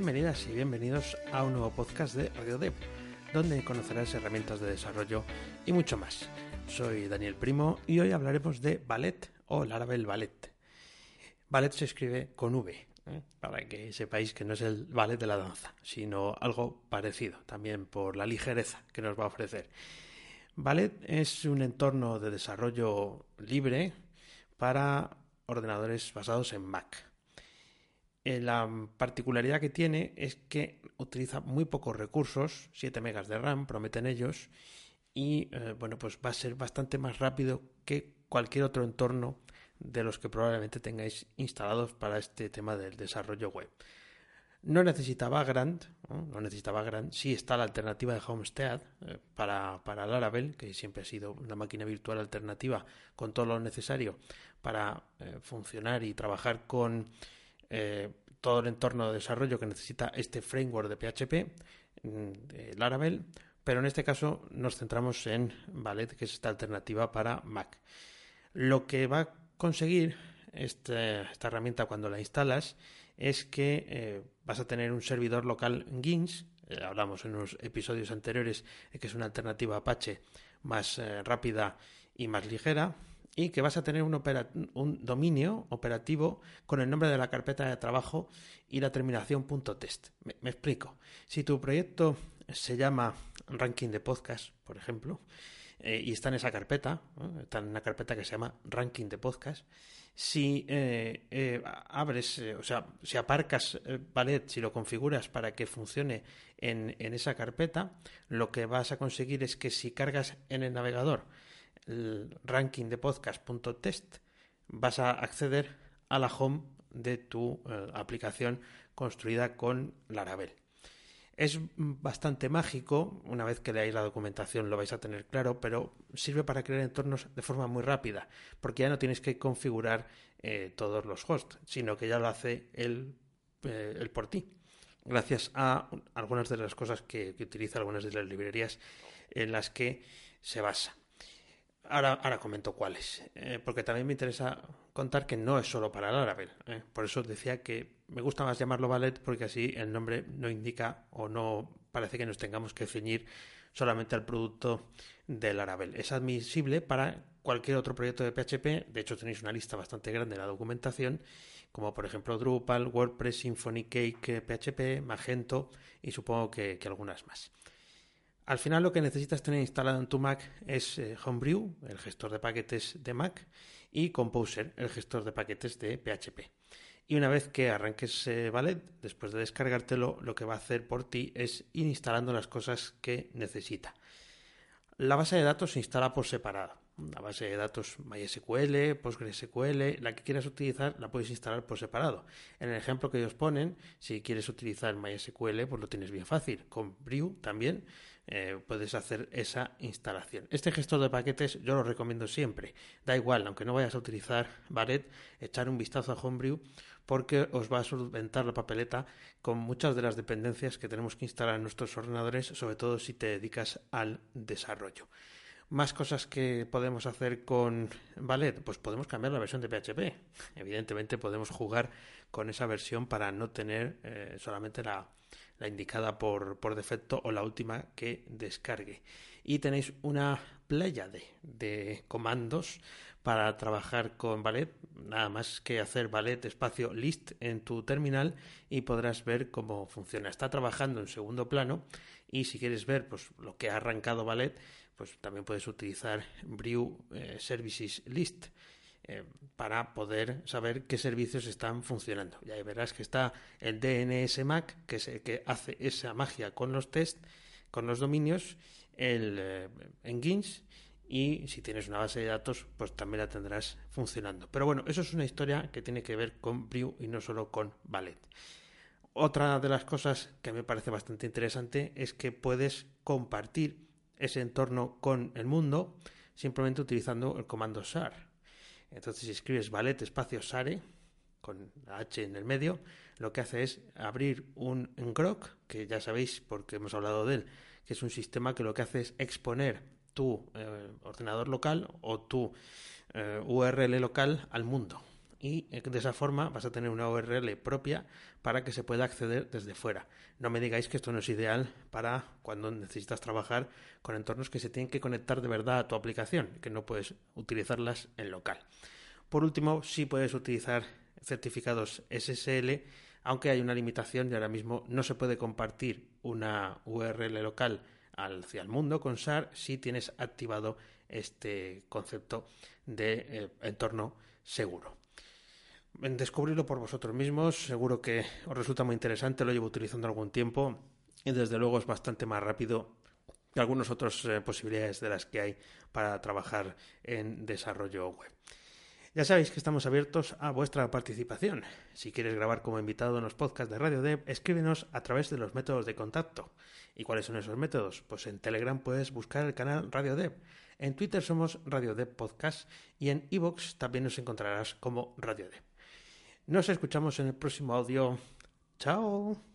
Bienvenidas y bienvenidos a un nuevo podcast de RadioDev, donde conocerás herramientas de desarrollo y mucho más. Soy Daniel Primo y hoy hablaremos de ballet o Laravel Ballet. Ballet se escribe con V, ¿eh? para que sepáis que no es el ballet de la danza, sino algo parecido, también por la ligereza que nos va a ofrecer. Ballet es un entorno de desarrollo libre para ordenadores basados en Mac. Eh, la particularidad que tiene es que utiliza muy pocos recursos, 7 megas de RAM, prometen ellos, y eh, bueno, pues va a ser bastante más rápido que cualquier otro entorno de los que probablemente tengáis instalados para este tema del desarrollo web. No necesita Vagrant, ¿no? necesita Vagrant, sí está la alternativa de Homestead eh, para, para Laravel, que siempre ha sido una máquina virtual alternativa con todo lo necesario para funcionar y trabajar con eh, todo el entorno de desarrollo que necesita este framework de PHP, mm, de Laravel, pero en este caso nos centramos en Ballet, que es esta alternativa para Mac. Lo que va a conseguir este, esta, herramienta cuando la instalas es que eh, vas a tener un servidor local GINS, eh, hablamos en unos episodios anteriores de que es una alternativa Apache más rápida y más ligera, y que vas a tener un, dominio operativo con el nombre de la carpeta de trabajo y la terminación .test. Me, explico. Si tu proyecto se llama ranking de podcast, por ejemplo, eh, y está en esa carpeta, está en una carpeta que se llama ranking de podcast, si eh, eh, abres, o sea, si aparcas Ballet, si lo configuras para que funcione en, en esa carpeta, lo que vas a conseguir es que si cargas en el navegador el ranking de podcast.test, vas a acceder a la home de tu eh, aplicación construida con Laravel. Es bastante mágico, una vez que leáis la documentación lo vais a tener claro, pero sirve para crear entornos de forma muy rápida, porque ya no tienes que configurar eh, todos los hosts, sino que ya lo hace él, eh, por ti, gracias a algunas de las cosas que, que utiliza, algunas de las librerías en las que se basa. Ahora, ahora comento cuáles, eh, porque también me interesa contar que no es solo para Laravel. Eh. Por eso decía que me gusta más llamarlo Ballet, porque así el nombre no indica o no parece que nos tengamos que ceñir solamente al producto de Laravel. Es admisible para cualquier otro proyecto de PHP. De hecho, tenéis una lista bastante grande en la documentación, como por ejemplo Drupal, WordPress, Symfony Cake, PHP, Magento y supongo que algunas más. Al final lo que necesitas tener instalado en tu Mac es eh, Homebrew, el gestor de paquetes de Mac, y Composer, el gestor de paquetes de PHP. Y una vez que arranques eh, Ballet, después de descargártelo, lo que va a hacer por ti es ir instalando las cosas que necesita. La base de datos se instala por separado. La base de datos MySQL, PostgreSQL, la que quieras utilizar, la puedes instalar por separado. En el ejemplo que ellos ponen, si quieres utilizar MySQL, pues lo tienes bien fácil. Con Brew también eh, puedes hacer esa instalación. Este gestor de paquetes yo lo recomiendo siempre. Da igual, aunque no vayas a utilizar Barret, echar un vistazo a Homebrew porque os va a solventar la papeleta con muchas de las dependencias que tenemos que instalar en nuestros ordenadores, sobre todo si te dedicas al desarrollo. Más cosas que podemos hacer con Ballet, pues podemos cambiar la versión de PHP. Evidentemente podemos jugar con esa versión para no tener eh, solamente la, la indicada por, por, defecto o la última que descargue. Y tenéis una playa de, de, comandos para trabajar con Ballet. Nada más que hacer Ballet espacio list en tu terminal y podrás ver cómo funciona. Está trabajando en segundo plano y si quieres ver pues, lo que ha arrancado Ballet, pues también puedes utilizar Brew eh, Services List. Eh, para poder saber qué servicios están funcionando. Y ahí verás que está el DNS MAC, que es el que hace esa magia con los test, con los dominios, el eh, y si tienes una base de datos, pues también la tendrás funcionando. Pero bueno, eso es una historia que tiene que ver con Brew y no solo con Ballet. Otra de las cosas que me parece bastante interesante es que puedes compartir ese entorno con el mundo simplemente utilizando el comando SAR. Entonces, si escribes ballet espacio sare, con H en el medio, lo que hace es abrir un grok, que ya sabéis porque hemos hablado de él, que es un sistema que lo que hace es exponer tu eh, ordenador local o tu eh, URL local al mundo. Y eh, de esa forma vas a tener una URL propia para que se pueda acceder desde fuera. No me digáis que esto no es ideal para cuando necesitas trabajar con entornos que se tienen que conectar de verdad a tu aplicación, que no puedes utilizarlas en local. Por último, sí puedes utilizar certificados SSL, aunque hay una limitación y ahora mismo no se puede compartir una URL local hacia el mundo con SAR si tienes activado este concepto de eh, entorno seguro. Descubrirlo por vosotros mismos, seguro que os resulta muy interesante, lo llevo utilizando algún tiempo y desde luego es bastante más rápido que algunas otras eh, posibilidades de las que hay para trabajar en desarrollo web. Ya sabéis que estamos abiertos a vuestra participación. Si quieres grabar como invitado en los podcasts de Radio Dev, escríbenos a través de los métodos de contacto. ¿Y cuáles son esos métodos? Pues en Telegram puedes buscar el canal Radio Dev. En Twitter somos Radio Dev Podcast y en iVoox también nos encontrarás como Radio Dev. Nos escuchamos en el próximo audio. Chao.